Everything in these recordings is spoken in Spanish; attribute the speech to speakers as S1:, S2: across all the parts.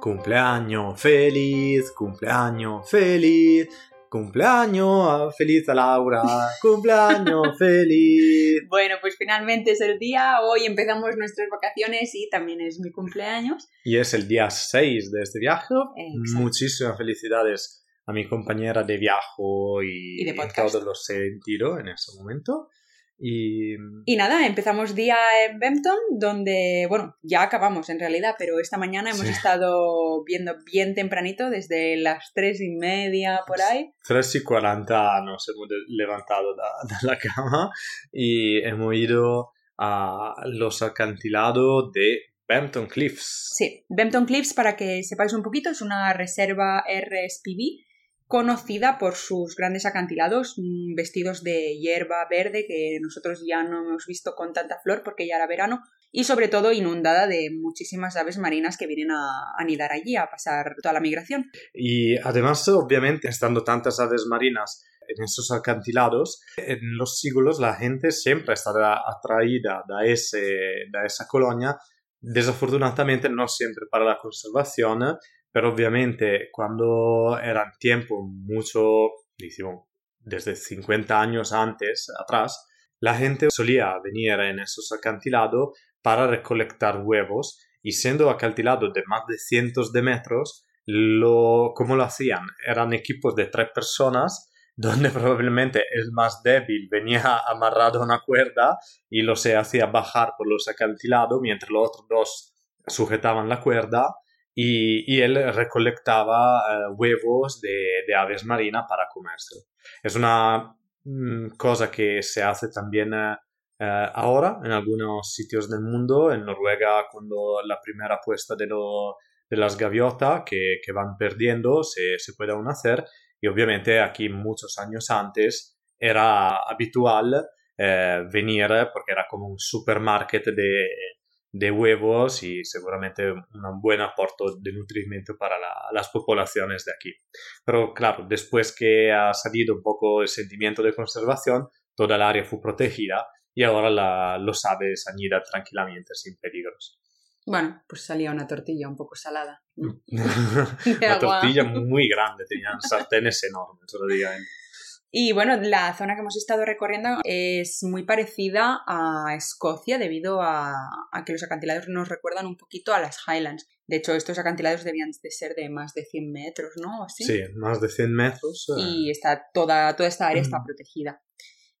S1: Cumpleaños feliz, cumpleaños feliz, cumpleaños feliz a Laura, cumpleaños feliz.
S2: Bueno, pues finalmente es el día, hoy empezamos nuestras vacaciones y también es mi cumpleaños.
S1: Y es el día 6 de este viaje.
S2: Exacto.
S1: Muchísimas felicidades a mi compañera de viaje y,
S2: Y de podcast.
S1: todos los sentidos en ese momento. Y
S2: Y nada, empezamos día en Bempton, donde, bueno, ya acabamos en realidad, pero esta mañana hemos
S1: Sí.
S2: estado viendo bien tempranito, desde las tres y media por ahí.
S1: 3 y 40 nos hemos levantado de la cama y hemos ido a los acantilados de Bampton Cliffs.
S2: Sí, Bempton Cliffs, para que sepáis un poquito, es una reserva RSPB conocida por sus grandes acantilados mm, vestidos de hierba verde que nosotros ya no hemos visto con tanta flor porque ya era verano y sobre todo inundada de muchísimas aves marinas que vienen a anidar allí a pasar toda la migración.
S1: Y además, obviamente, estando tantas aves marinas en esos acantilados, en los siglos la gente siempre estará atraída de, ese, de esa colonia, desafortunadamente no siempre para la conservación, pero obviamente cuando eran tiempo mucho, decimos, desde 50 años antes, atrás, la gente solía venir en esos acantilados para recolectar huevos y siendo acantilados de más de cientos de metros, lo, ¿cómo lo hacían? Eran equipos de tres personas donde probablemente el más débil venía amarrado a una cuerda y lo se hacía bajar por los acantilados mientras los otros dos sujetaban la cuerda y, él recolectaba eh, huevos de, de aves marinas para comérselo. Es una mm, cosa que se hace también eh, eh, ahora en algunos sitios del mundo, en Noruega cuando la primera puesta de, lo- de las gaviotas que, que van perdiendo se, se puede aún hacer y obviamente aquí muchos años antes era habitual venir porque era como un supermarket de, de huevos y seguramente un buen aporte de nutrimiento para la- las poblaciones de aquí. Pero claro, después que ha salido un poco el sentimiento de conservación, toda el área fue protegida y ahora la- los aves anidan tranquilamente sin peligros.
S2: Bueno, pues salía una tortilla un poco salada.
S1: La tortilla muy grande, tenían sartenes enormes, prácticamente.
S2: Y bueno, la zona que hemos estado recorriendo es muy parecida a Escocia debido a, a que los acantilados nos recuerdan un poquito a las Highlands. De hecho, estos acantilados debían de ser de más de 100 metros, ¿no? ¿O así?
S1: Sí, más de 100 metros. eh,
S2: y está toda, toda esta área está
S1: Mm.
S2: protegida.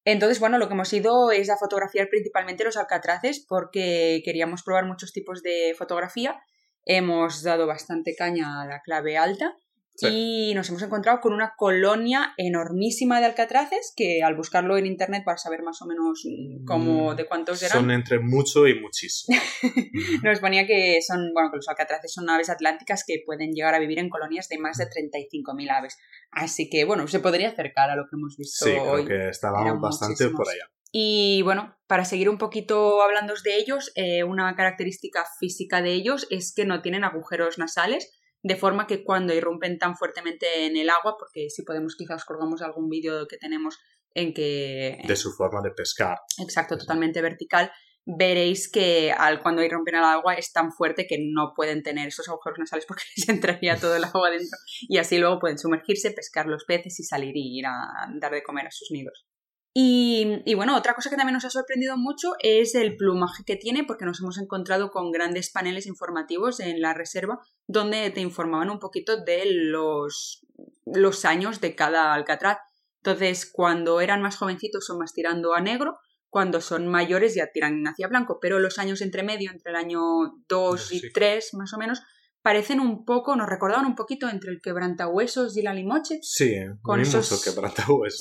S2: Entonces, bueno, lo que hemos ido es a fotografiar principalmente los alcatraces porque queríamos probar muchos tipos de fotografía. Hemos dado bastante caña a la clave alta
S1: Sí.
S2: y nos hemos encontrado con una colonia enormísima de alcatraces que al buscarlo en internet para saber más o menos mm, cómo,
S1: Mm,
S2: de cuántos eran,
S1: Son entre mucho y muchísimo.
S2: nos ponía que son, bueno, que los alcatraces son aves atlánticas que pueden llegar a vivir en colonias de más de 35.000 aves. Así que, bueno, se podría acercar a lo que hemos visto
S1: Sí,
S2: hoy.
S1: creo que estábamos bastante por allá.
S2: Y bueno, para seguir un poquito hablando de ellos, eh, una característica física de ellos es que no tienen agujeros nasales, de forma que cuando irrumpen tan fuertemente en el agua, porque si podemos quizás colgamos algún vídeo que tenemos en que...
S1: De su forma de pescar.
S2: Exacto, totalmente vertical, veréis que al cuando irrumpen al agua es tan fuerte que no pueden tener esos agujeros nasales porque les entraría todo el agua dentro y así luego pueden sumergirse, pescar los peces y salir y ir a dar de comer a sus nidos. Y, y bueno, otra cosa que también nos ha sorprendido mucho es el plumaje que tiene porque nos hemos encontrado con grandes paneles informativos en la reserva donde te informaban un poquito de los, los años de cada alcatraz. Entonces, cuando eran más jovencitos son más tirando a negro, cuando son mayores ya tiran hacia blanco, pero los años entre medio, entre el año 2 y
S1: Sí.
S2: 3 más o menos, parecen un poco, nos recordaban un poquito entre el quebrantahuesos y la limoche.
S1: Sí,
S2: Con esos-.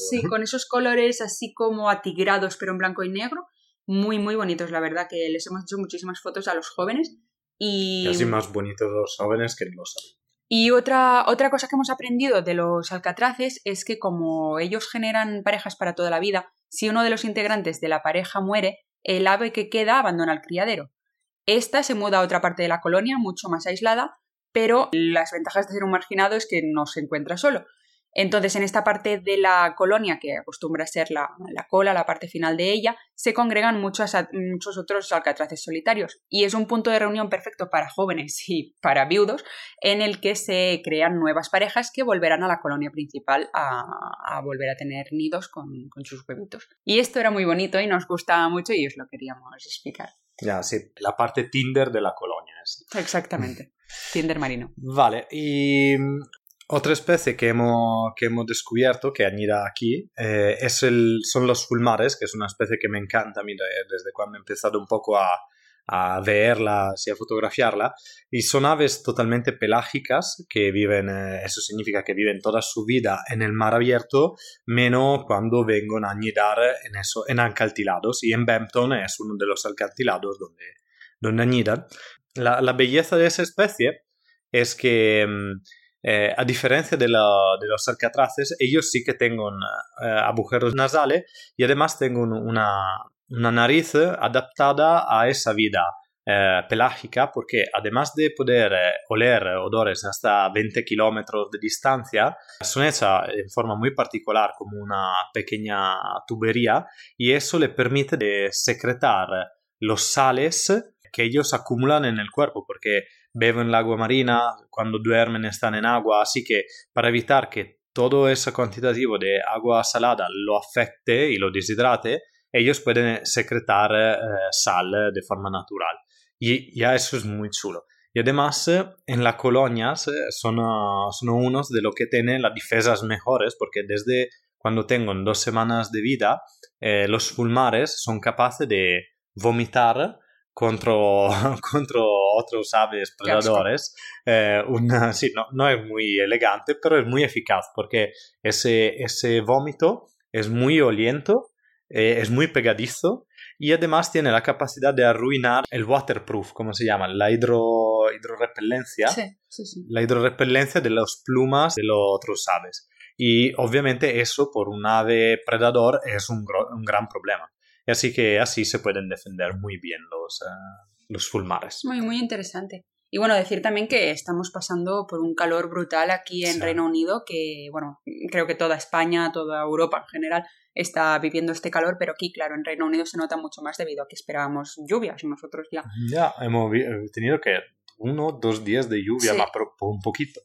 S2: Sí, con esos colores así como atigrados, pero en blanco y negro. Muy, muy bonitos, la verdad, que les hemos hecho muchísimas fotos a los jóvenes. Y,
S1: Y así más bonitos los jóvenes que los
S2: y otra, otra cosa que hemos aprendido de los alcatraces es que como ellos generan parejas para toda la vida, si uno de los integrantes de la pareja muere, el ave que queda abandona el criadero. Esta se muda a otra parte de la colonia, mucho más aislada, pero las ventajas de ser un marginado es que no se encuentra solo. Entonces, en esta parte de la colonia, que acostumbra ser la, cola, la parte final de ella, se congregan muchos, muchos otros alcatraces solitarios. Y es un punto de reunión perfecto para jóvenes y para viudos, en el que se crean nuevas parejas que volverán a la colonia principal a, volver a tener nidos con, con sus huevitos. Y esto era muy bonito y nos gustaba mucho y os lo queríamos explicar.
S1: Ya, sí, la parte Tinder de la colonia. Es.
S2: Exactamente. Tinder marino.
S1: Vale, y otra especie que hemos, que hemos descubierto, que anida aquí, eh, es el, son los fulmares, que es una especie que me encanta a mí desde cuando he empezado un poco a, a verla y a fotografiarla. Y son aves totalmente pelágicas que viven, eh, eso significa que viven toda su vida en el mar abierto, menos cuando vengan a anidar en, eso, en acantilados. Y en Bampton es uno de los acantilados donde, donde anidan. La, la belleza de esa especie es que mm, eh, a diferencia de, los alcatraces, ellos sí que tienen eh, agujeros nasales y además tienen una, nariz adaptada a esa vida eh, pelágica porque además de poder oler odores hasta 20 kilómetros de distancia, son hechas en forma muy particular como una pequeña tubería y eso le permite de secretar los sales que ellos acumulan en el cuerpo porque beben el agua marina, cuando duermen están en agua, así que para evitar que todo ese cuantitativo de agua salada lo afecte y lo deshidrate, ellos pueden secretar eh, sal de forma natural. Y ya eso es muy chulo. Y además, en las colonias eh, son, son unos de los que tienen las defensas mejores, porque desde cuando tengan dos semanas de vida, eh, los fulmares son capaces de vomitar contra, contra otros aves predadores. Eh, una, sí, no, no, es muy elegante, pero es muy eficaz porque ese, ese vómito es muy oliento, eh, es muy pegadizo y además tiene la capacidad de arruinar el waterproof, como se llama, la hidro, hidrorepellencia,
S2: sí, sí, sí.
S1: la hidrorepellencia de las plumas de los otros aves. Y obviamente eso por un ave predador es un, un gran problema. Así que así se pueden defender muy bien los, uh, los fulmares.
S2: Muy, muy interesante. Y bueno, decir también que estamos pasando por un calor brutal aquí en Reino Unido, que bueno, creo que toda España, toda Europa en general está viviendo este calor, pero aquí, claro, en Reino Unido se nota mucho más debido a que esperábamos lluvias nosotros ya.
S1: Ya, hemos tenido que uno, dos días de lluvia, sí. pero un poquito.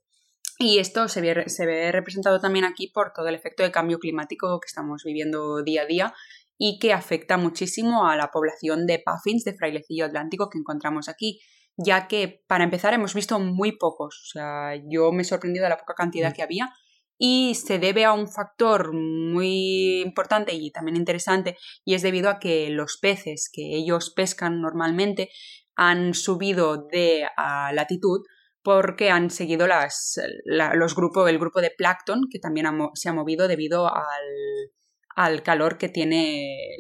S2: Y esto se ve, se ve representado también aquí por todo el efecto de cambio climático que estamos viviendo día a día y que afecta muchísimo a la población de puffins de frailecillo atlántico que encontramos aquí, ya que para empezar hemos visto muy pocos, o sea, yo me he sorprendido de la poca cantidad mm. que había y se debe a un factor muy importante y también interesante y es debido a que los peces que ellos pescan normalmente han subido de latitud porque han seguido las, los grupos, el grupo de plancton que también se ha movido debido al, al calor que tiene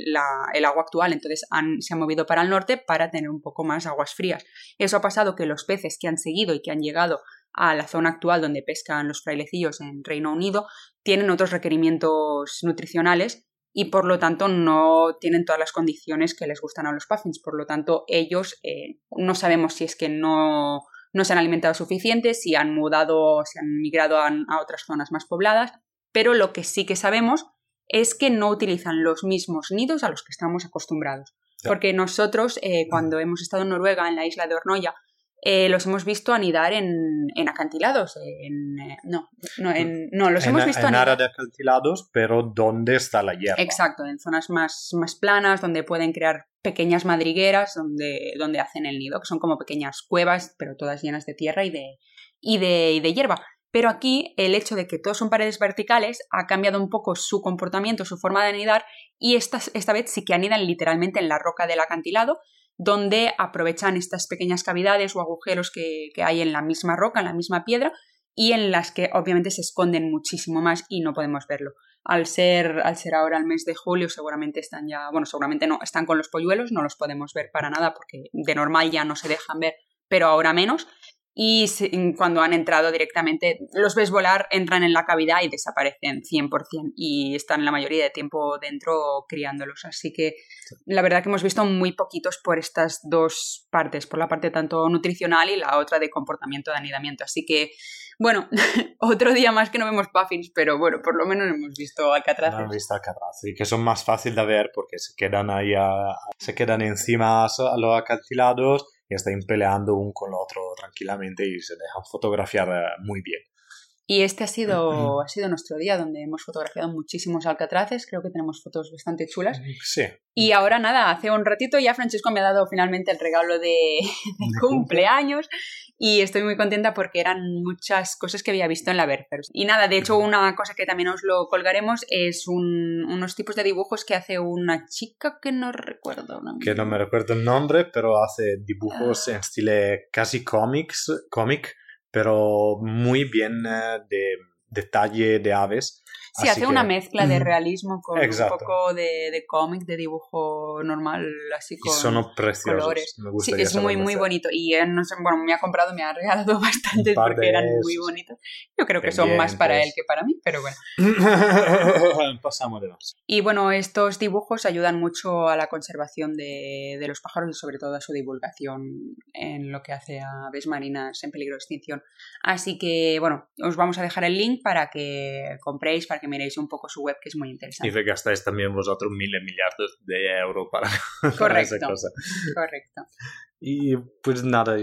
S2: el agua actual. Entonces se han movido para el norte para tener un poco más aguas frías. Eso ha pasado que los peces que han seguido y que han llegado a la zona actual donde pescan los frailecillos en Reino Unido tienen otros requerimientos nutricionales y por lo tanto no tienen todas las condiciones que les gustan a los puffins. Por lo tanto, ellos eh, no sabemos si es que no, no se han alimentado suficiente, si han mudado, si han migrado a otras zonas más pobladas, pero lo que sí que sabemos es que no utilizan los mismos nidos a los que estamos acostumbrados. Porque nosotros, eh, cuando hemos estado en Noruega, en la isla de Hornoya, eh, los hemos visto anidar en, en acantilados. En, eh, no, no, en, no, los hemos visto
S1: en área de acantilados, pero ¿dónde está la hierba?
S2: Exacto, en zonas más, más planas, donde pueden crear pequeñas madrigueras donde, donde hacen el nido, que son como pequeñas cuevas, pero todas llenas de tierra y de, y de, y de hierba. Pero aquí el hecho de que todos son paredes verticales ha cambiado un poco su comportamiento, su forma de anidar y esta, esta vez sí que anidan literalmente en la roca del acantilado, donde aprovechan estas pequeñas cavidades o agujeros que, hay en la misma roca, en la misma piedra, y en las que obviamente se esconden muchísimo más y no podemos verlo. Al ser, al ser ahora el mes de julio, seguramente están ya, bueno, seguramente no, están con los polluelos, no los podemos ver para nada porque de normal ya no se dejan ver, pero ahora menos. Y cuando han entrado directamente, los ves volar, entran en la cavidad y desaparecen 100% y están la mayoría de tiempo dentro criándolos. Así que la verdad que hemos visto muy poquitos por estas dos partes, por la parte tanto nutricional y la otra de comportamiento de anidamiento. Así que, bueno, otro día más que no vemos puffins, pero bueno, por lo menos hemos visto alcatraces.
S1: hemos visto alcatraces y que son más fáciles de ver porque se quedan ahí, se quedan encima a los acantilados están peleando un con el otro tranquilamente y se dejan fotografiar eh, muy bien.
S2: Y este ha sido, ha sido nuestro día donde hemos fotografiado muchísimos alcatraces, creo que tenemos fotos bastante chulas.
S1: Sí.
S2: Y ahora nada, hace un ratito ya Francesco me ha dado finalmente el regalo de, cumpleaños y estoy muy contenta porque eran muchas cosas que había visto en la Berfers. Y nada, de hecho una cosa que también os lo colgaremos es unos tipos de dibujos que hace una chica que no recuerdo.
S1: Que no me recuerdo el nombre, pero hace dibujos en estilo casi cómics, cómic pero muy bien eh, de detalle de aves
S2: Sí, hace una mezcla de realismo con un poco de, de cómic, de dibujo normal, así con
S1: y son preciosos. colores. Me
S2: sí, es muy, muy bonito. Y él, no sé, bueno, me ha comprado, me ha regalado bastante porque eran muy bonitos. Yo creo que son más para él que para mí, pero bueno.
S1: Pasamos de más.
S2: Y bueno, estos dibujos ayudan mucho a la conservación de, de los pájaros y sobre todo a su divulgación en lo que hace a aves marinas en peligro de extinción. Así que, bueno, os vamos a dejar el link para que compréis, para que miréis un poco su web, que es muy interesante.
S1: Y que gastáis también vosotros miles millardos de euros para,
S2: correcto,
S1: esa cosa.
S2: Correcto.
S1: Y pues nada,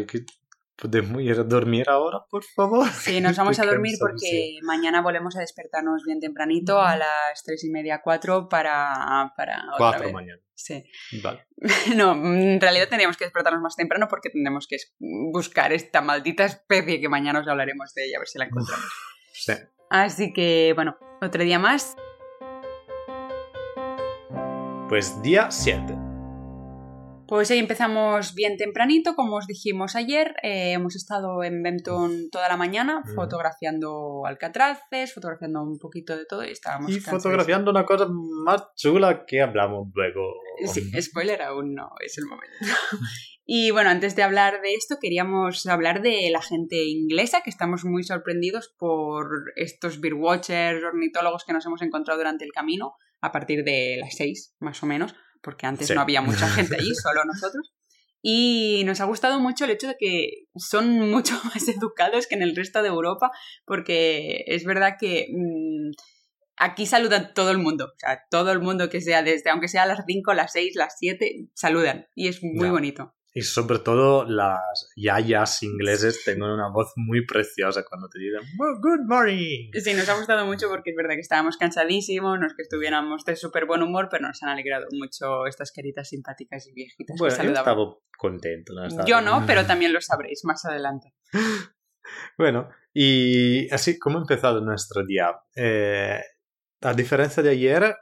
S1: ¿Podemos ir a dormir ahora, por favor?
S2: Sí, nos vamos a dormir porque mañana volvemos a despertarnos bien tempranito a las tres y media, cuatro para... para
S1: cuatro mañana.
S2: Sí.
S1: Vale.
S2: No, en realidad tendríamos que despertarnos más temprano porque tendremos que buscar esta maldita especie que mañana os hablaremos de ella, a ver si la encontramos.
S1: Sí.
S2: Así que, bueno, otro día más.
S1: Pues día 7.
S2: Pues ahí empezamos bien tempranito, como os dijimos ayer. Eh, hemos estado en Benton toda la mañana fotografiando alcatraces, fotografiando un poquito de todo y estábamos.
S1: Y fotografiando una cosa más chula que hablamos luego.
S2: Sí, spoiler aún no, es el momento. Y bueno, antes de hablar de esto, queríamos hablar de la gente inglesa, que estamos muy sorprendidos por estos birdwatchers, ornitólogos que nos hemos encontrado durante el camino, a partir de las seis, más o menos, porque antes no había mucha gente allí, solo nosotros. Y nos ha gustado mucho el hecho de que son mucho más educados que en el resto de Europa, porque es verdad que mm, aquí saludan todo el mundo. O sea, todo el mundo que sea desde, aunque sea a las 5, las 6, las 7, saludan. Y es muy bonito.
S1: Y sobre todo las yayas ingleses tienen una voz muy preciosa cuando te dicen good morning.
S2: Sí, nos ha gustado mucho porque es verdad que estábamos cansadísimos, no es que estuviéramos de súper buen humor, pero nos han alegrado mucho estas caritas simpáticas y viejitas.
S1: Bueno, yo estaba contento.
S2: Yo no, pero también lo sabréis más adelante.
S1: bueno, y así como ha empezado nuestro día. Eh, a diferencia de ayer,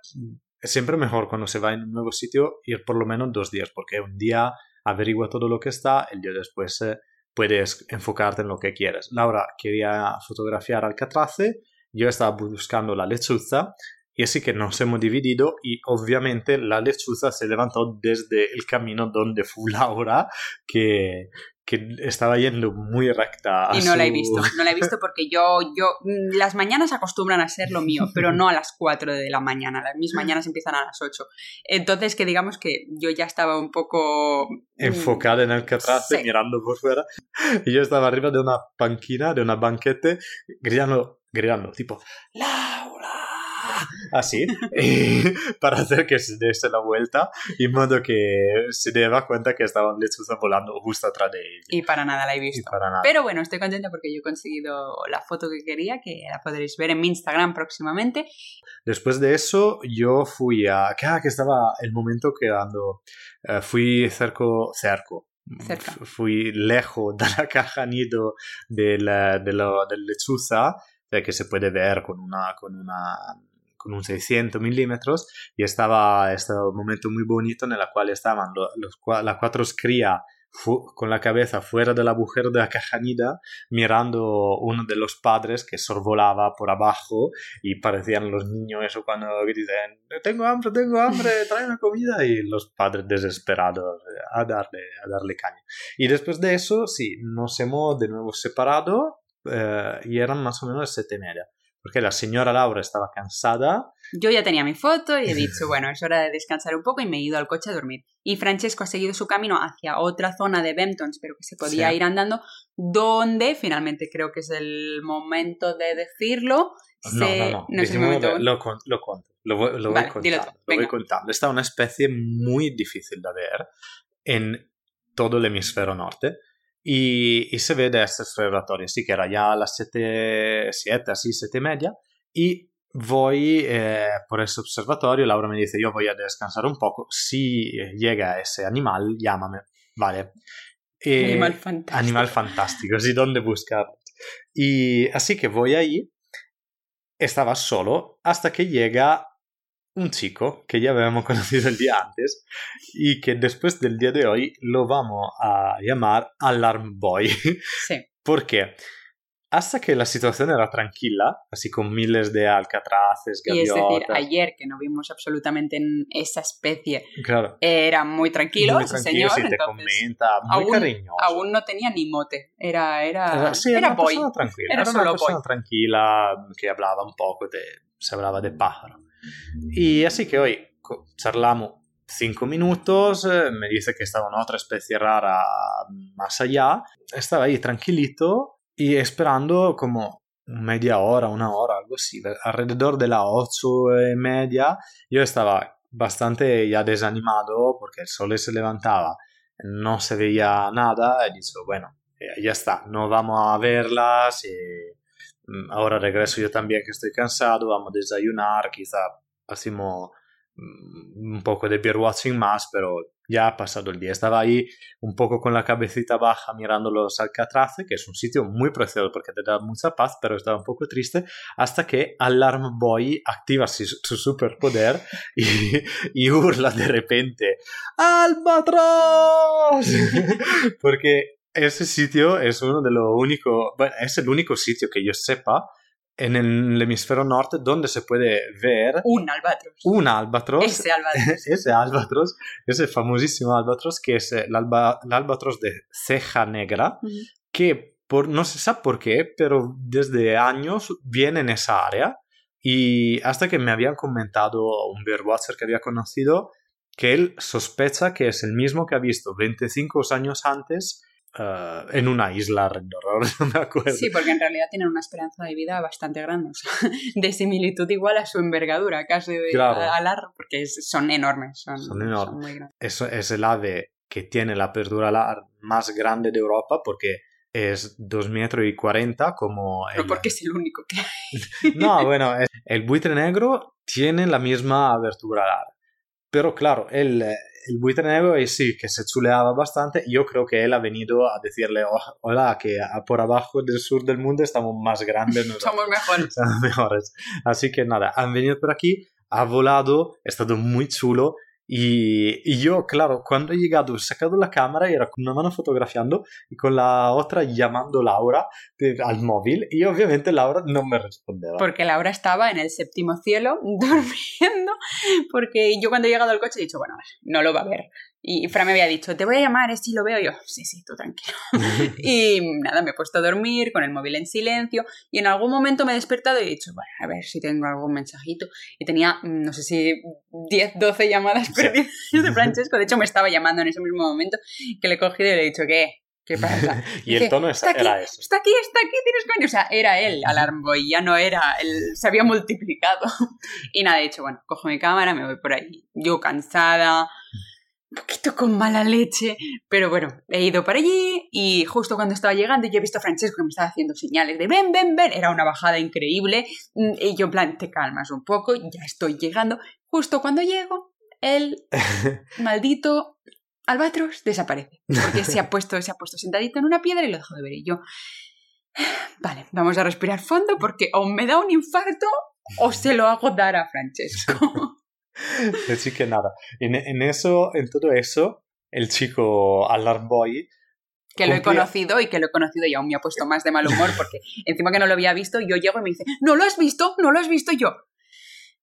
S1: es siempre mejor cuando se va en un nuevo sitio ir por lo menos dos días, porque un día averigua todo lo que está, día después eh, puedes enfocarte en lo que quieres. Laura quería fotografiar Alcatrace, yo estaba buscando la lechuza y así que nos hemos dividido y obviamente la lechuza se levantó desde el camino donde fue Laura, que, que estaba yendo muy recta.
S2: y no la he visto, no la he visto porque yo, yo, mm, las mañanas acostumbran a ser lo mío, pero no a las 4 de la mañana, mis mañanas empiezan a las 8. Entonces, que digamos que yo ya estaba un poco...
S1: Mm, Enfocada en el catrace, mirando por fuera, y yo estaba arriba de una panquina, de una banquete, gritando, gritando, tipo, ¡Laura! así, para hacer que se diese la vuelta, y modo que se deba cuenta que estaban lechuza volando justo atrás de ella.
S2: Y para nada la he visto. Pero bueno, estoy contenta porque yo he conseguido la foto que quería, que la podréis ver en mi Instagram próximamente.
S1: Después de eso, yo fui a... que estaba el momento quedando... Uh, fui cerco, cerco,
S2: Cerca.
S1: Fui lejos de la caja nido del, de del lechuza, que se puede ver con una, con una con un 600 milímetros y estaba este momento muy bonito en el cual estaban los, las cuatro crías con la cabeza fuera del agujero de la cajanida mirando uno de los padres que sorvolaba por abajo y parecían los niños eso cuando dicen tengo hambre, tengo hambre, trae una comida y los padres desesperados a darle, a darle caña. Y después de eso, sí, nos hemos de nuevo separado eh, y eran más o menos siete y media. Porque la señora Laura estaba cansada.
S2: Yo ya tenía mi foto y he dicho, bueno, es hora de descansar un poco y me he ido al coche a dormir. Y Francesco ha seguido su camino hacia otra zona de Bemptons, pero que se podía
S1: Sí.
S2: ir andando, donde finalmente creo que es el momento de decirlo.
S1: No,
S2: se-
S1: no, no.
S2: es el momento.
S1: lo, lo cuento. Lo, voy, lo voy
S2: Vale,
S1: contando.
S2: tú,
S1: lo voy contando. Esta es una especie muy difícil de ver en todo el hemisferio norte. Y, y se ve de este observatorio. Así que era ya a las 7, 7 así, 7 y media. Y voy eh, por ese observatorio. Laura me dice: Yo voy a descansar un poco. Si llega ese animal, llámame. Vale. Eh,
S2: Animal fantástico.
S1: Animal fantástico, sí, ¿dónde buscarlo? Y así que voy ahí, estaba solo, hasta que llega un chico que ya habíamos conocido el día antes y que después del día de hoy lo vamos a llamar Alarm Boy.
S2: Sí.
S1: ¿Por qué? Hasta que la situación era tranquila, así con miles de alcatraces,
S2: Y es
S1: gaviotas.
S2: decir, ayer que no vimos absolutamente en esa especie,
S1: claro,
S2: era muy tranquilo
S1: muy
S2: ese
S1: tranquilo,
S2: señor,
S1: sí, te comenta, muy
S2: aún-
S1: cariñoso.
S2: aún no tenía ni mote, era, era,
S1: Era, sí,
S2: era
S1: era una
S2: boy.
S1: persona tranquila.
S2: Era
S1: Era, una
S2: solo
S1: persona
S2: boy.
S1: tranquila que hablaba un poco, de, se hablaba de pájaro. Y así que hoy charlamos cinco minutos, eh, me dice que estaba otra especie rara más allá. Estaba ahí tranquilito y esperando como media hora, una hora, algo así. Alrededor de las ocho y media yo estaba bastante ya desanimado porque el sol se levantaba, no se veía nada y dicho, bueno, eh, ya está, no vamos a verlas. eh, mm, ahora regreso yo también que estoy cansado, vamos a desayunar, quizá hacemos mm, un poco de beer watching más, pero ya ha pasado el día. Estaba ahí un poco con la cabecita baja mirando los Alcatraces, que es un sitio muy precioso porque te da mucha paz, pero estaba un poco triste, hasta que Alarm Boy activa su, su superpoder y, y hurla de repente ¡Albatros! porque ese sitio es uno de los únicos, bueno, es el único sitio que yo sepa en el hemisferio norte donde se puede ver
S2: Un albatros.
S1: un albatros
S2: Ese albatros.
S1: ese albatros, ese famosísimo albatros que es el alba- el albatros de ceja negra,
S2: Ujú.
S1: que por, no se sabe por qué, pero desde años viene en esa área y hasta que me habían comentado un birdwatcher que había conocido que él sospecha que es el mismo que ha visto 25 años antes eh, en una isla alrededor, ahora no me acuerdo.
S2: Sí, porque en realidad tienen una esperanza de vida bastante grande, o sea, de similitud igual a su envergadura, casi de
S1: Claro.
S2: a- alar, porque es- son enormes, son,
S1: Son enormes.
S2: son muy grandes.
S1: es, es el ave que tiene la apertura alar más grande de Europa porque es 2 metros y 40 como
S2: Pero
S1: el...
S2: porque es el único que hay.
S1: No, bueno, el buitre negro tiene la misma abertura alar. Pero claro, el, el buitre negro es sí que se chuleaba bastante. Yo creo que él ha venido a decirle, "Oh, hola, que por abajo del sur del mundo estamos más grandes. nosotros".
S2: Somos mejores.
S1: son mejores. Así que nada, han venido por aquí, ha volado, ha estado muy chulo. Y, y yo, claro, cuando he llegado, he sacado la cámara y era con una mano fotografiando y con la otra llamando Laura al móvil. Y obviamente Laura no me respondía.
S2: Porque Laura estaba en el séptimo cielo durmiendo, porque yo cuando he llegado al coche he dicho, bueno, no lo va a ver. Y Fran me había dicho, te voy a llamar, si lo veo yo. Sí, sí, tú tranquilo. y nada, me he puesto a dormir con el móvil en silencio y en algún momento me he despertado y he dicho, bueno, a ver si tengo algún mensajito. Y tenía, mm, no sé si 10, 12 llamadas perdidas de Francesco. De hecho, me estaba llamando en ese mismo momento que le he cogido y le he dicho, ¿qué? ¿Qué pasa?
S1: y el tono
S2: está aquí,
S1: era eso.
S2: está aquí, está aquí, tienes coño. O sea, era él, Alarm Boy, ya no era, él se había multiplicado. Y nada, he dicho, bueno, cojo mi cámara, me voy por ahí. Yo cansada, un poquito con mala leche, pero bueno, he ido por allí y justo cuando estaba llegando yo he visto a Francesco que me estaba haciendo señales de ven, ven, ven. Era una bajada increíble mm, y yo en plan, te calmas un poco, ya estoy llegando. Justo cuando llego, el maldito albatros desaparece. Porque se ha puesto, se ha puesto sentadito en una piedra y lo dejo de ver. Y yo, vale, vamos a respirar fondo porque o me da un infarto o se lo hago dar a Francesco.
S1: Así que nada, en, en eso, en todo eso, el chico Alarm Boy
S2: que lo he conocido y que lo he conocido y aún me ha puesto más de mal humor porque encima que no lo había visto, yo llego y me dice, ¿no lo has visto? ¿No lo has visto yo?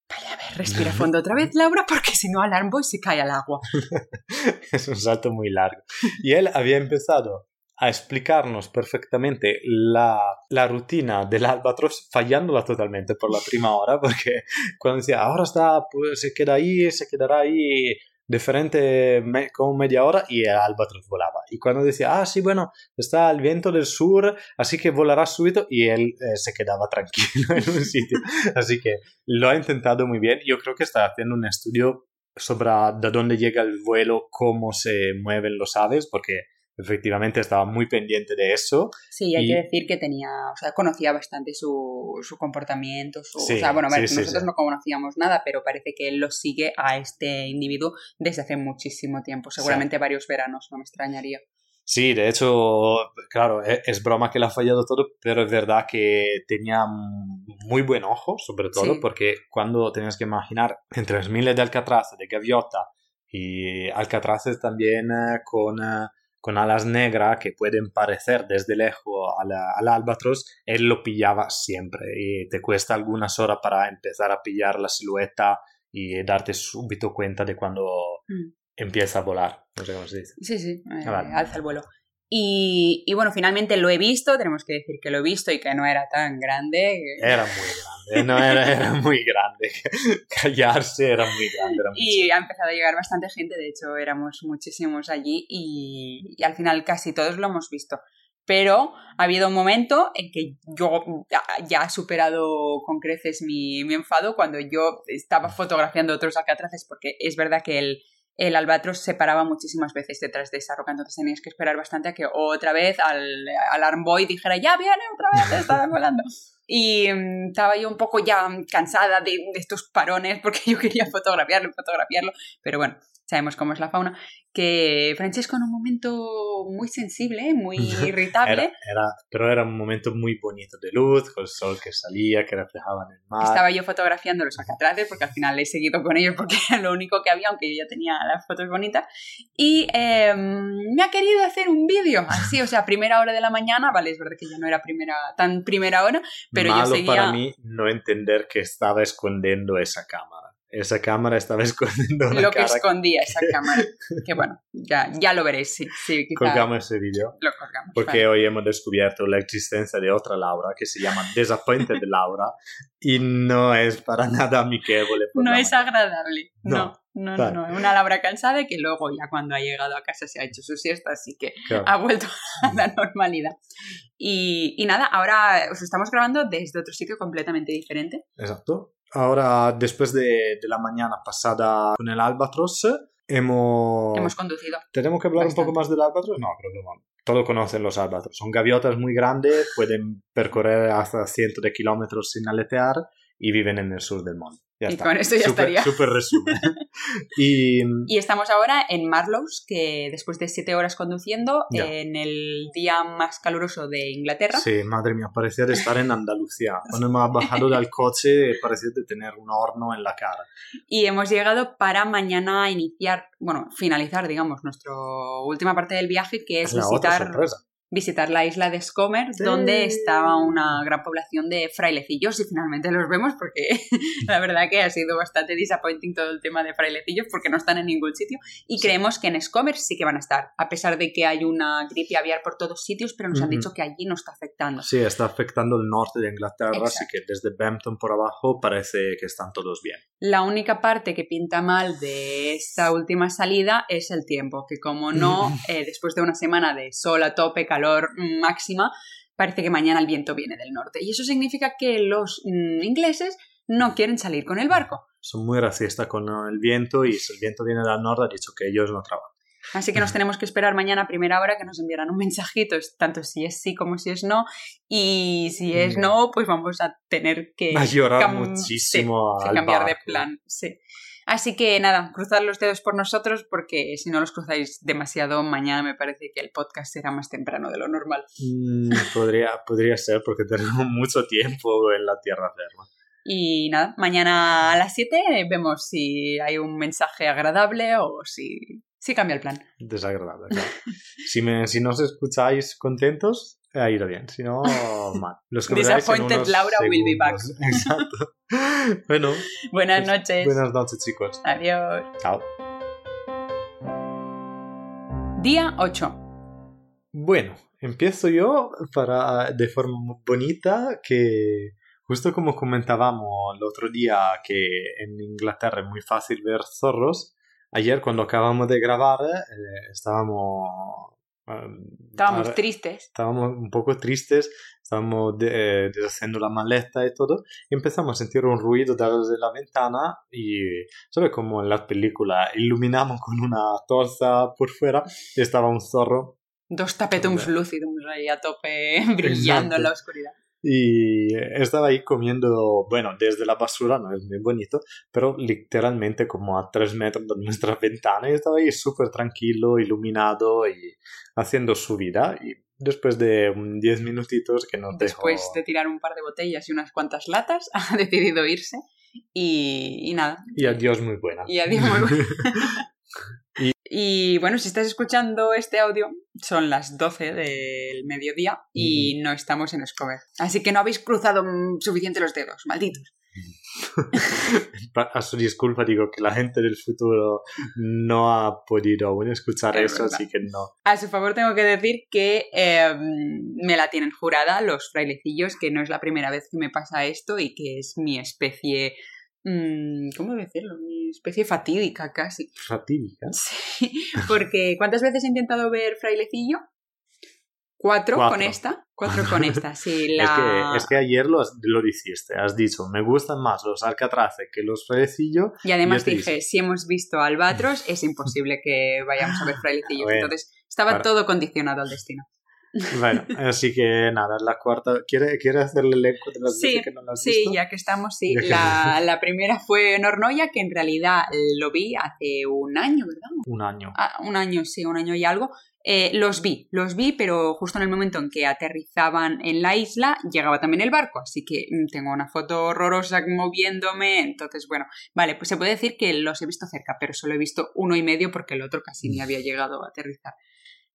S2: Vale, a ver, respira fondo otra vez, Laura, porque si no Alarm Boy se cae al agua.
S1: es un salto muy largo. Y él había empezado a explicarnos perfectamente la, la, rutina del albatros fallándola totalmente por la prima hora porque cuando decía ahora está pues se queda ahí se quedará ahí diferente me, como media hora y el albatros volaba. Y cuando decía ah sí bueno está el viento del sur así que volará súbito y él eh, se quedaba tranquilo en un sitio. Así que lo ha intentado muy bien. Yo creo que está haciendo un estudio sobre de dónde llega el vuelo cómo se mueven los aves porque efectivamente estaba muy pendiente de eso.
S2: Sí, hay que decir que tenía, o sea, conocía bastante su, su comportamiento, su, o sea, bueno, nosotros no conocíamos nada, pero parece que él lo sigue a este individuo desde hace muchísimo tiempo, seguramente varios veranos, no me extrañaría.
S1: Sí, de hecho, claro, e, es, broma que le ha fallado todo, pero es verdad que tenía muy buen ojo, sobre todo, porque cuando tenías que imaginar entre las miles de alcatraz, de gaviota y alcatraces también eh, con... Eh, con alas negras que pueden parecer desde lejos al, albatros, él lo pillaba siempre y te cuesta algunas horas para empezar a pillar la silueta y darte súbito cuenta de cuando mm. empieza a volar. No sé cómo se dice.
S2: Sí, sí, eh, alza el vuelo. Y, y, bueno, finalmente lo he visto, tenemos que decir que lo he visto y que no era tan grande.
S1: Era muy grande, no era, era muy grande. Callarse era muy grande.
S2: y ha empezado a llegar bastante gente, de hecho éramos muchísimos allí y, y, al final casi todos lo hemos visto. Pero ha habido un momento en que yo ya he superado con creces mi, mi enfado cuando yo estaba fotografiando otros alcatraces porque es verdad que el el albatros se paraba muchísimas veces detrás de esa roca, entonces tenías que esperar bastante a que otra vez al, al Boy dijera, ya viene otra vez, está volando. Y mm, estaba yo un poco ya cansada de, de, estos parones porque yo quería fotografiarlo, fotografiarlo, pero bueno, sabemos cómo es la fauna, que Francesco en un momento muy sensible, muy irritable.
S1: Era, pero era un momento muy bonito de luz, con el sol que salía, que reflejaba en el mar.
S2: Estaba yo fotografiando los alcatraces, porque al final he seguido con ellos porque era lo único que había, aunque yo ya tenía las fotos bonitas. Y em, me ha querido hacer un vídeo, así, o sea, primera hora de la mañana, vale, es verdad que ya no era primera, tan primera hora, pero
S1: yo
S2: seguía...
S1: para mí no entender que estaba escondiendo esa cámara esa cámara estaba escondiendo
S2: lo que escondía esa cámara. Que bueno ya, ya lo veréis sí, sí
S1: colgamos ese vídeo.
S2: lo colgamos
S1: porque hoy hemos descubierto la existencia de otra Laura que se llama Disappointed Laura y no es para nada amigable
S2: no es agradable no no, no, no, una Laura cansada que luego ya cuando ha llegado a casa se ha hecho su siesta, así que ha vuelto a la normalidad. Y, y nada, ahora os estamos grabando desde otro sitio completamente diferente.
S1: Exacto. Ahora, después de, de la mañana pasada con el Albatros, hemos...
S2: Hemos conducido.
S1: ¿Tenemos que hablar un poco más del Albatros? No, creo que no. Todos conocen los Albatros. Son gaviotas muy grandes, pueden percorrer hasta cientos de kilómetros sin aletear y viven en el sur del mundo. Ya
S2: y con esto ya estaría.
S1: Súper resumen. y,
S2: y, estamos ahora en Marlows, que después de siete horas conduciendo, en el día más caluroso de Inglaterra.
S1: Sí, madre mía, parecía de estar en Andalucía. Cuando hemos bajado del coche, parecía de tener un horno en la cara.
S2: Y hemos llegado para mañana iniciar, bueno, finalizar, digamos, nuestra última parte del viaje, que es, es visitar visitar la isla de Scomer, donde estaba una gran población de frailecillos y finalmente los vemos porque la verdad que ha sido bastante disappointing todo el tema de frailecillos porque no están en ningún sitio y creemos que en Scomer sí que van a estar, a pesar de que hay una gripe aviar por todos sitios, pero nos han dicho que allí no está afectando.
S1: Sí, está afectando el norte de Inglaterra, así que desde Bampton por abajo parece que están todos bien.
S2: La única parte que pinta mal de esta última salida es el tiempo, que como no, eh, después de una semana de sol a tope, calor máxima, parece que mañana el viento viene del norte. Y eso significa que los mm, ingleses no quieren salir con el barco.
S1: Son muy racistas con el viento y si el viento viene del norte ha dicho que ellos no trabajan.
S2: Así que nos tenemos que esperar mañana a primera hora que nos enviarán un mensajito, tanto si es sí como si es no. Y si es no, pues vamos a tener que,
S1: a llorar muchísimo
S2: cambiar de plan. Sí. Así que nada, cruzad los dedos por nosotros porque si no los cruzáis demasiado, mañana me parece que el podcast será más temprano de lo normal.
S1: Mm, podría, podría ser porque tenemos mucho tiempo en la tierra ferma.
S2: Y nada, mañana a las 7 vemos si hay un mensaje agradable o si, si cambia el plan.
S1: Desagradable, claro. si, me, si nos escucháis contentos, ha ido bien, si no, mal. Los
S2: Disappointed Laura will be back.
S1: segundos. Exacto. Bueno,
S2: Buenas
S1: pues,
S2: noches.
S1: buenas noches, chicos.
S2: Adiós.
S1: Chao.
S2: Día 8.
S1: Bueno, empiezo yo para de forma muy bonita que justo como comentábamos el otro día que en Inglaterra es muy fácil ver zorros, ayer cuando acabamos de grabar eh, estábamos
S2: Estábamos
S1: ahora-
S2: tristes.
S1: estábamos un poco tristes, estábamos de- eh, deshaciendo la maleta y todo, y empezamos a sentir un ruido desde la ventana y, ¿sabes? Como en las películas, iluminamos con una torza por fuera y estaba un zorro
S2: Dos tapetums lúcidos ahí a tope, brillando en la oscuridad.
S1: Y estaba ahí comiendo, bueno, desde la basura, no es muy bonito, pero literalmente como a tres metros de nuestra ventana y estaba ahí súper tranquilo, iluminado y haciendo su vida. Y después de un 10 minutitos que nos dejó...
S2: Después de tirar un par de botellas y unas cuantas latas, ha decidido irse. Y, y nada.
S1: Y adiós muy buena.
S2: Y adiós muy buena. y... bueno, si estás escuchando este audio, son las 12 del mediodía y no estamos en Escobar. Así que no habéis cruzado mm, suficiente los dedos, malditos.
S1: A su disculpa digo que la gente del futuro no ha podido aún escuchar
S2: Es
S1: eso,
S2: verdad.
S1: así que no.
S2: A su favor tengo que decir que eh, me la tienen jurada los frailecillos, que no es la primera vez que me pasa esto y que es mi especie... mm, ¿Cómo decirlo? Mi especie fatídica casi.
S1: Fatídica.
S2: Sí, porque ¿cuántas veces he intentado ver Frailecillo? Cuatro,
S1: Cuatro.
S2: con esta. Cuatro con esta, sí. La...
S1: Es, que, es que ayer lo, has- lo dijiste, has dicho, me gustan más los alcatraces que los fredecillos.
S2: Y además
S1: ya te
S2: dije, si hemos visto Albatros, es imposible que vayamos a ver Frailecillo.
S1: Bueno,
S2: Entonces estaba
S1: para-
S2: todo condicionado al destino.
S1: Bueno, así que nada, la cuarta. ¿Quiere, quiere hacerle el elenco de las
S2: Sí,
S1: veces que no lo has
S2: Sí,
S1: visto?
S2: ya que estamos, sí. La, la primera fue Nornoya, que en realidad lo vi hace un año, ¿verdad?
S1: Un año.
S2: Ah, un año, sí, un año y algo. Eh, los vi, los vi, pero justo en el momento en que aterrizaban en la isla llegaba también el barco, así que mm, tengo una foto horrorosa moviéndome, entonces bueno, vale, pues se puede decir que los he visto cerca, pero solo he visto uno y medio porque el otro casi ni había llegado a aterrizar.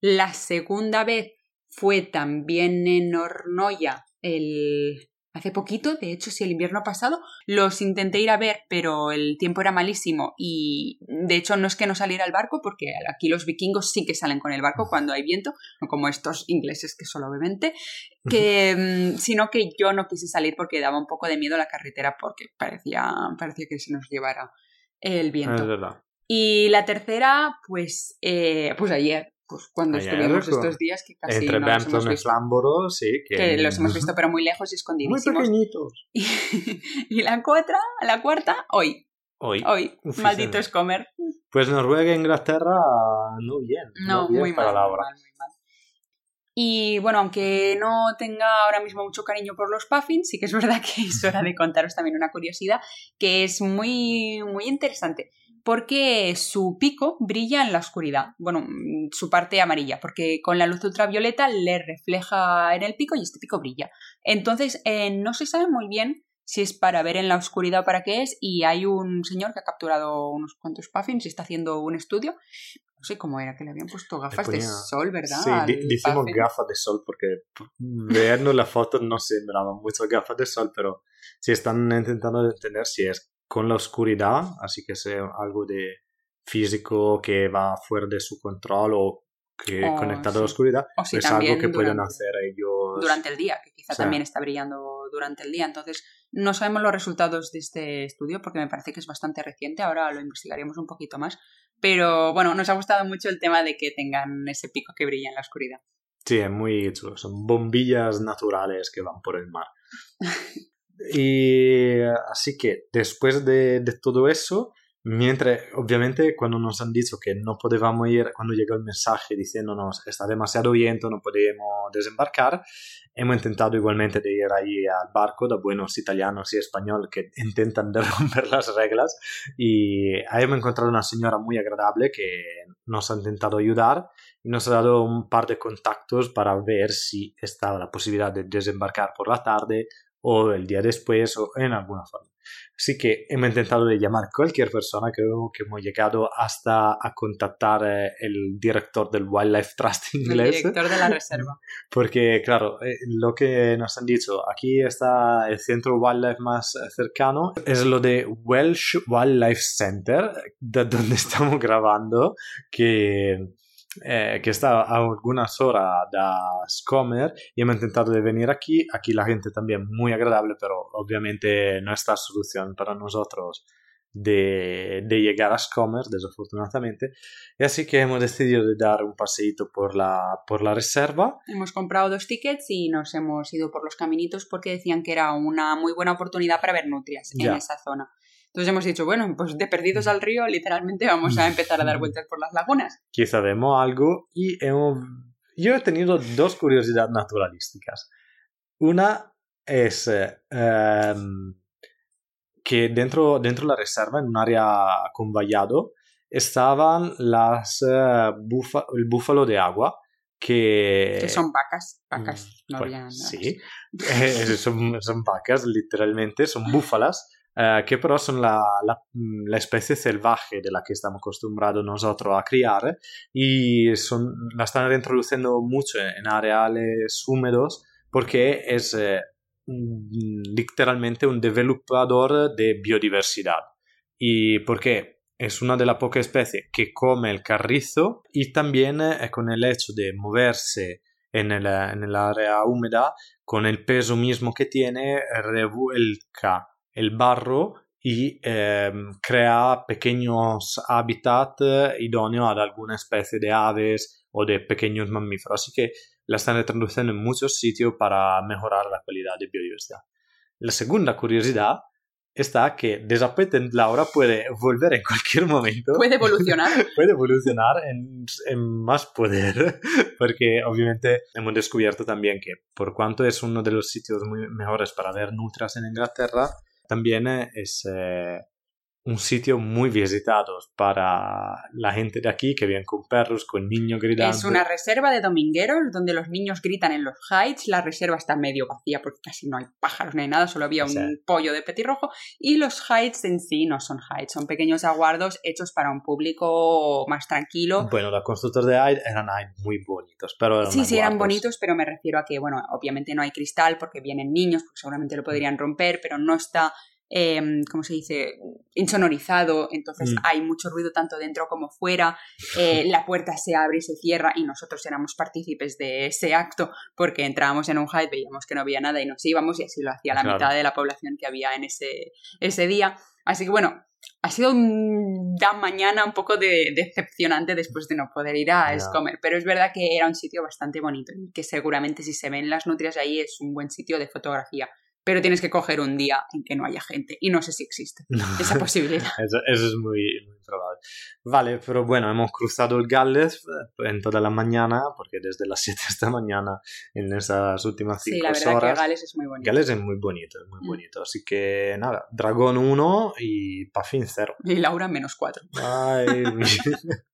S2: La segunda vez fue también en Hornoya, el... hace poquito, de hecho, sí, el invierno pasado, los intenté ir a ver, pero el tiempo era malísimo y de hecho no es que no saliera el barco, porque aquí los vikingos sí que salen con el barco cuando hay viento, no como estos ingleses que solo beben té, que, mm, sino que yo no quise salir porque daba un poco de miedo la carretera porque parecía, parecía que se nos llevara el
S1: Es
S2: viento.
S1: verdad.
S2: Y la tercera, pues, eh, pues ayer, pues cuando estuvimos estos días que casi
S1: Entre
S2: no los hemos
S1: y
S2: visto.
S1: Flamborough, sí. Que,
S2: Que los hemos visto pero muy lejos y
S1: Muy
S2: escondidísimos.
S1: pequeñitos.
S2: Y, y la cuarta, la cuarta, hoy,
S1: Hoy.
S2: hoy,
S1: Uf,
S2: maldito es comer.
S1: Pues Noruega e Inglaterra, no bien.
S2: No,
S1: bien
S2: muy
S1: para
S2: mal,
S1: la
S2: muy
S1: hora.
S2: mal, muy mal. Y bueno, aunque no tenga ahora mismo mucho cariño por los puffins, sí que es verdad que es hora de contaros también una curiosidad que es muy, muy interesante. Porque su pico brilla en la oscuridad. Bueno, mm, su parte amarilla, porque con la luz ultravioleta le refleja en el pico y este pico brilla. Entonces, eh, no se sabe muy bien si es para ver en la oscuridad o para qué es. Y hay un señor que ha capturado unos cuantos puffins y está haciendo un estudio. No sé cómo era, que le habían puesto gafas de sol, ¿verdad?
S1: Sí, decimos gafas de sol porque p- viendo la foto no sembraban muchas gafas de sol, pero si están intentando entender si es con la oscuridad, así que sea algo de físico que va fuera de su control o que
S2: O
S1: conectado a la oscuridad,
S2: O si
S1: es algo que pueden hacer ellos.
S2: durante el día, que quizá también está brillando durante el día. Entonces, no sabemos los resultados de este estudio porque me parece que es bastante reciente. Ahora lo investigaremos un poquito más. Pero bueno, nos ha gustado mucho el tema de que tengan ese pico que brilla en la oscuridad.
S1: Sí, es muy chulo. Son bombillas naturales que van por el mar. y así que después de, de todo eso, mientras, obviamente, cuando nos han dicho que no podíamos ir, cuando llegó el mensaje diciéndonos está demasiado viento, no podemos desembarcar, hemos intentado igualmente de ir ahí al barco de buenos italianos y españoles que intentan romper las reglas. Y hemos encontrado una señora muy agradable que nos ha intentado ayudar y nos ha dado un par de contactos para ver si estaba la posibilidad de desembarcar por la tarde o el día después o en alguna forma. Así que hemos intentado de llamar a cualquier persona que, que hemos llegado hasta a contactar eh, el director del Wildlife Trust inglés.
S2: El director de la reserva.
S1: Porque, claro, eh, lo que nos han dicho, aquí está el centro wildlife más cercano, es lo de Welsh Wildlife Center, de donde estamos grabando, que eh, que está a algunas horas da Scomer y hemos intentado de venir aquí. Aquí la gente también muy agradable, pero obviamente no está solución para nosotros de, de, llegar a Scomer, desafortunadamente. Y así que hemos decidido de dar un paseíto por la, por la reserva.
S2: Hemos comprado dos tickets y nos hemos ido por los caminitos porque decían que era una muy buena oportunidad para ver nutrias en esa zona. Entonces hemos dicho, bueno, pues de perdidos al río, literalmente vamos a empezar a dar vueltas por las lagunas.
S1: Quizá vemos algo y hemos... yo he tenido dos curiosidades naturalísticas. Una es eh, que dentro, dentro de la reserva, en un área con vallado, estaban las, uh, el búfalo de agua, que...
S2: que son vacas, vacas, no
S1: pues,
S2: había nada.
S1: Sí, eh, son, son vacas, literalmente, son búfalas eh, que però sono la, la, la, especie salvaje de la que estamos acostumbrados nosotros a criar y son, la están reintroduciendo mucho en areales húmedos porque es eh, literalmente un developador de biodiversidad y porque es una de las pocas especies que come el carrizo y también eh, con el hecho de moverse en el, en el área húmeda con el peso mismo que tiene revuelca el barro y eh, crea pequeños hábitats idóneos a alguna especie de aves o de pequeños mamíferos. Así que la están introduciendo en muchos sitios para mejorar la calidad de biodiversidad. La segunda curiosidad está que Desapeten Laura puede volver en cualquier momento.
S2: Puede evolucionar.
S1: puede evolucionar en, en, más poder, porque obviamente hemos descubierto también que por cuanto es uno de los sitios muy mejores para ver nutrias en Inglaterra, también es eh, un sitio muy visitado para la gente de aquí que viene con perros, con niños gritando.
S2: Es una reserva de domingueros donde los niños gritan en los heights. La reserva está medio vacía porque casi no hay pájaros ni nada, solo había un pollo de petirrojo. Y los heights en sí no son heights, son pequeños aguardos hechos para un público más tranquilo.
S1: Bueno, los constructores de heights eran muy bonitos, pero
S2: Sí, sí, eran bonitos, pero me refiero a que, bueno, obviamente no hay cristal porque vienen niños, porque seguramente lo podrían romper, pero no está eh, ¿cómo se dice?, insonorizado, entonces mm. hay mucho ruido tanto dentro como fuera, eh, la puerta se abre y se cierra y nosotros éramos partícipes de ese acto porque entrábamos en un hide, veíamos que no había nada y nos íbamos y así lo hacía la mitad de la población que había en ese, ese día. Así que bueno, ha sido una mañana un poco de, decepcionante después de no poder ir a Escomer, pero es verdad que era un sitio bastante bonito y que seguramente si se ven las nutrias ahí es un buen sitio de fotografía pero tienes que coger un día en que no haya gente. Y no sé si existe esa posibilidad.
S1: eso, es muy, muy, probable. Vale, pero bueno, hemos cruzado el Gales eh, en toda la mañana, porque desde las 7 esta mañana, en esas últimas 5 horas. Sí, la verdad
S2: que Gales es muy bonito.
S1: Gales es muy bonito, es muy mm. bonito. Así que nada, Dragón 1 y Pafin 0.
S2: Y Laura menos 4.
S1: Ay,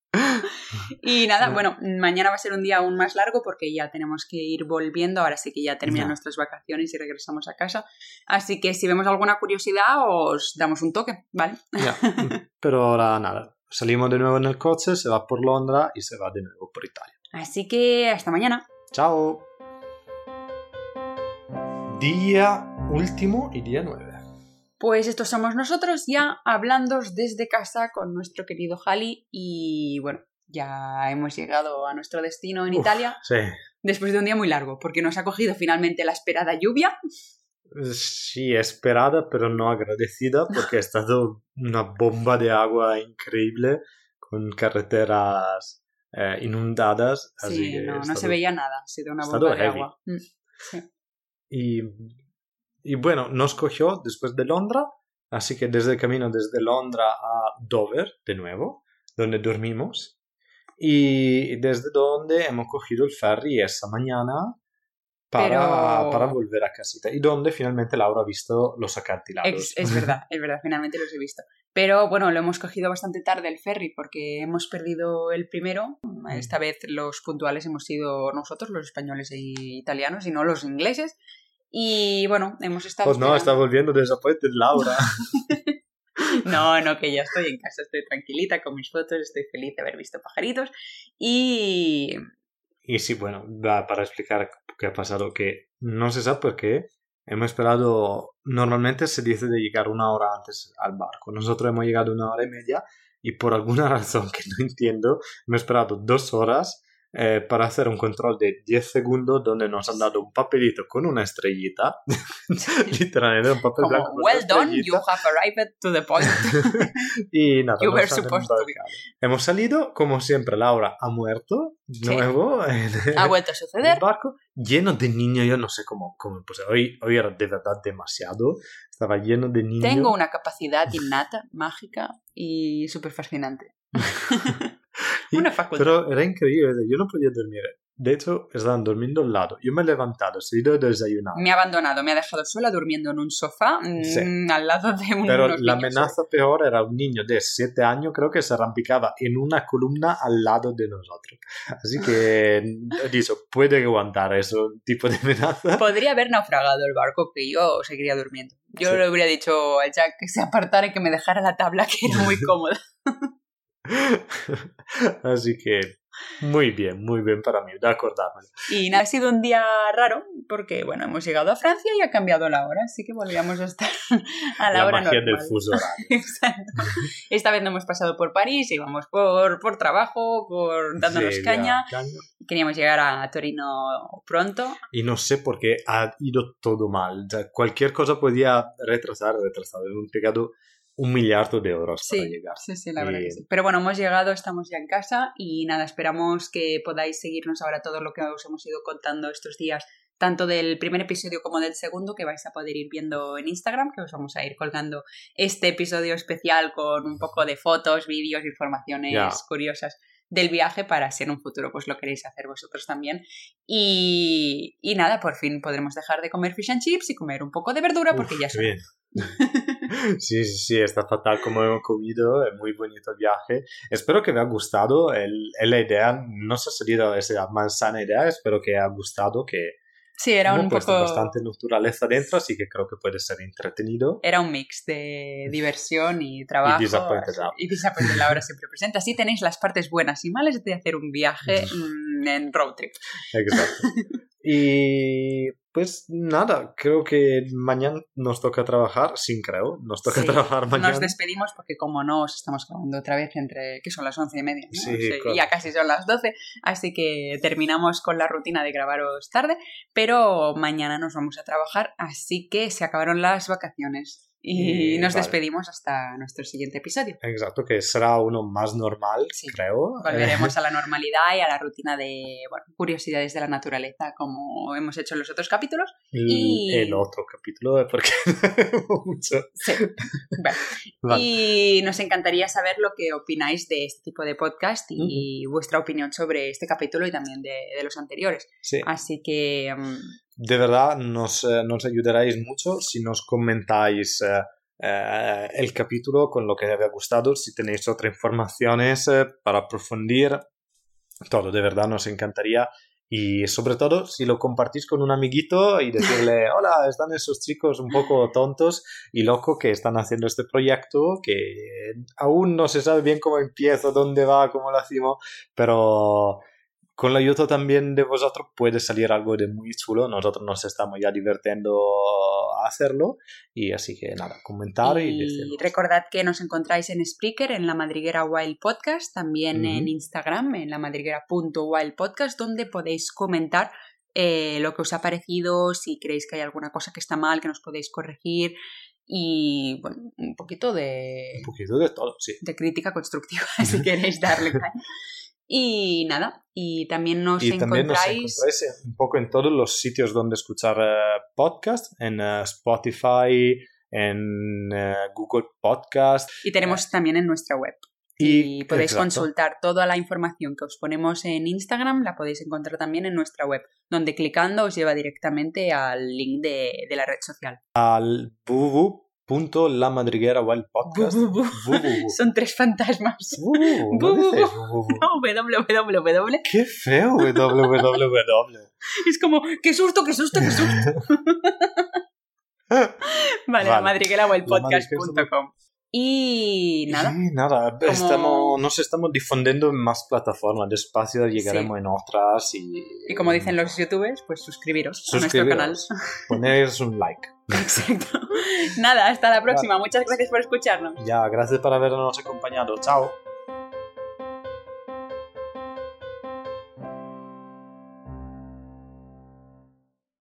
S2: y nada, bueno, mañana va a ser un día aún más largo porque ya tenemos que ir volviendo. Ahora sí que ya terminan nuestras vacaciones y regresamos a casa. Así que si vemos alguna curiosidad, os damos un toque, ¿vale?
S1: Pero ahora nada. Salimos de nuevo en el coche, se va por Londra y se va de nuevo por Italia.
S2: Así que hasta mañana.
S1: Chao. Día último y día nueve.
S2: Pues estos somos nosotros ya hablando desde casa con nuestro querido Jali y bueno, ya hemos llegado a nuestro destino en Italia.
S1: Sí.
S2: Después de un día muy largo, porque nos ha cogido finalmente la esperada lluvia.
S1: Sí, esperada, pero no agradecida, porque ha estado una bomba de agua increíble con carreteras eh, inundadas.
S2: Sí, no, no se veía nada, ha sido una bomba de agua. Mm, sí.
S1: Y y bueno, nos cogió después de Londra, así que desde el camino desde Londra a Dover, de nuevo, donde dormimos, y desde donde hemos cogido el ferry esa mañana para, para volver a casita. Y donde finalmente Laura ha visto los acantilados.
S2: Es, es verdad, es verdad, finalmente los he visto. Pero bueno, lo hemos cogido bastante tarde el ferry porque hemos perdido el primero. Esta vez los puntuales hemos sido nosotros, los españoles e italianos, y no los ingleses. Y bueno, hemos estado...
S1: Pues no, está volviendo después de Laura.
S2: No, no, que ya estoy en casa, estoy tranquilita con mis fotos, estoy feliz de haber visto pajaritos. Y.
S1: Y sí, bueno, para explicar qué ha pasado, que no se sabe por qué. Hemos esperado, normalmente se dice de llegar una hora antes al barco. Nosotros hemos llegado una hora y media y por alguna razón que no entiendo, hemos esperado dos horas eh, para hacer un control de 10 segundos donde nos han dado un papelito con una estrellita, literalmente un papel
S2: Como,
S1: blanco.
S2: well done, you have arrived to the point.
S1: y nada,
S2: You were supposed to be.
S1: Hemos salido, como siempre, Laura ha muerto, de nuevo,
S2: ha vuelto a suceder.
S1: el barco, lleno de niños, yo no sé cómo, cómo pues hoy, hoy era de verdad demasiado, estaba lleno de niños.
S2: Tengo una capacidad innata, mágica y súper fascinante. Una
S1: era increíble, yo no podía dormir. De hecho, estaban durmiendo al lado. Yo me he levantado, he ido a desayunar.
S2: Me ha abandonado, me ha dejado sola durmiendo en un sofá mm,
S1: Sí.
S2: al lado de un,
S1: Pero la amenaza peor era un niño de 7 años, creo que se rampicaba en una columna al lado de nosotros. Así que dicho, puede aguantar eso tipo de amenaza.
S2: Podría haber naufragado el barco que yo seguiría durmiendo. Yo
S1: Sí.
S2: le hubiera dicho al Jack que se apartara y que me dejara la tabla, que era muy cómoda.
S1: Así que muy bien, muy bien para mí, de acordarme.
S2: Y nada, ha sido un día raro porque, bueno, hemos llegado a Francia y ha cambiado la hora, así que volvíamos a estar a la,
S1: La
S2: hora
S1: magia
S2: normal.
S1: del fuso horario.
S2: Exacto. Esta vez no hemos pasado por París, íbamos por, por trabajo, por dándonos
S1: Sí,
S2: caña. Queríamos llegar a Torino pronto.
S1: Y no sé por qué ha ido todo mal. O sea, cualquier cosa podía retrasar, retrasar. Hemos pegado un millardo de euros para llegar.
S2: sí, sí, la verdad
S1: Y-
S2: que sí. Pero bueno, hemos llegado, estamos ya en casa y nada, esperamos que podáis seguirnos ahora todo lo que os hemos ido contando estos días, tanto del primer episodio como del segundo, que vais a poder ir viendo en Instagram, que os vamos a ir colgando este episodio especial con un poco de fotos, vídeos, informaciones curiosas del viaje para si en un futuro pues lo queréis hacer vosotros también. Y, y nada, por fin podremos dejar de comer fish and chips y comer un poco de verdura porque
S1: Uf,
S2: ya son
S1: bien. sí, sí, sí, está fatal como hemos comido, es muy bonito el viaje. Espero que me ha gustado el, la idea, no se ha salido esa manzana idea, espero que ha gustado, que
S2: Sí, era un poco...
S1: bastante naturaleza dentro, así que creo que puede ser entretenido.
S2: era un mix de diversión y trabajo.
S1: Y Disappointed.
S2: Y Disappointed Laura siempre presente. Así tenéis las partes buenas y malas de hacer un viaje mm, en road trip.
S1: Exacto. Y pues nada, creo que mañana nos toca trabajar, sin creo, nos toca
S2: Sí,
S1: trabajar mañana.
S2: Nos despedimos porque como no os estamos grabando otra vez entre, que son las once y media, ¿no?
S1: Sí,
S2: Sí,
S1: claro.
S2: ya casi son las doce, así que terminamos con la rutina de grabaros tarde, pero mañana nos vamos a trabajar, así que se acabaron las vacaciones y
S1: Y
S2: nos
S1: vale.
S2: despedimos hasta nuestro siguiente episodio.
S1: Exacto, que será uno más normal,
S2: Sí.
S1: creo.
S2: Volveremos a la normalidad y a la rutina de bueno, curiosidades de la naturaleza, como hemos hecho en los otros capítulos. Y-
S1: el otro capítulo, porque mucho.
S2: Sí. Vale.
S1: Vale.
S2: Y nos encantaría saber lo que opináis de este tipo de podcast y vuestra opinión sobre este capítulo y también de, de los anteriores.
S1: Sí.
S2: Así que mm,
S1: De verdad, nos, eh, nos ayudaréis mucho si nos comentáis eh, eh, el capítulo con lo que os haya gustado, si tenéis otras informaciones eh, para aprofundir. Todo, de verdad, nos encantaría. Y sobre todo, si lo compartís con un amiguito y decirle, hola, están esos chicos un poco tontos y locos que están haciendo este proyecto, que aún no se sabe bien cómo empieza, dónde va, cómo lo hacemos, pero con la ayuda también de vosotros puede salir algo de muy chulo. Nosotros nos estamos ya divirtiendo a hacerlo. Y así que nada, comentar y,
S2: y recordad que nos encontráis en Spreaker, en la Madriguera Wild Podcast, también en Instagram, en la madriguera.wildpodcast, donde podéis comentar eh, lo que os ha parecido, si creéis que hay alguna cosa que está mal, que nos podéis corregir y bueno, un poquito de,
S1: Un poquito de todo, sí.
S2: de crítica constructiva si queréis darle. Y nada, y también nos
S1: y también nos
S2: encontráis...
S1: encontráis un poco en todos los sitios donde escuchar eh, podcast, en eh, Spotify, en eh, Google Podcast.
S2: Y tenemos también en nuestra web.
S1: Y,
S2: Y podéis
S1: exacto.
S2: consultar toda la información que os ponemos en Instagram, la podéis encontrar también en nuestra web, donde clicando os lleva directamente al link de, de la red social.
S1: al Punto la madriguera wild podcast.
S2: Bu, bu, bu. Son tres fantasmas.
S1: No dices
S2: www.
S1: Qué feo, www.
S2: Es como, qué susto, qué susto, qué susto. Vale,
S1: Vale.
S2: la madriguerawellpodcast.com.
S1: madriguera-
S2: Y nada,
S1: Sí, nada, estamos, nos estamos difundiendo en más plataformas. Despacio llegaremos en otras y...
S2: y como dicen los youtubers, pues suscribiros, a nuestro canal.
S1: Suscribiros, poneros un like.
S2: Exacto. Nada, hasta la próxima. Muchas gracias por escucharnos.
S1: Ya, gracias por habernos acompañado. Chao.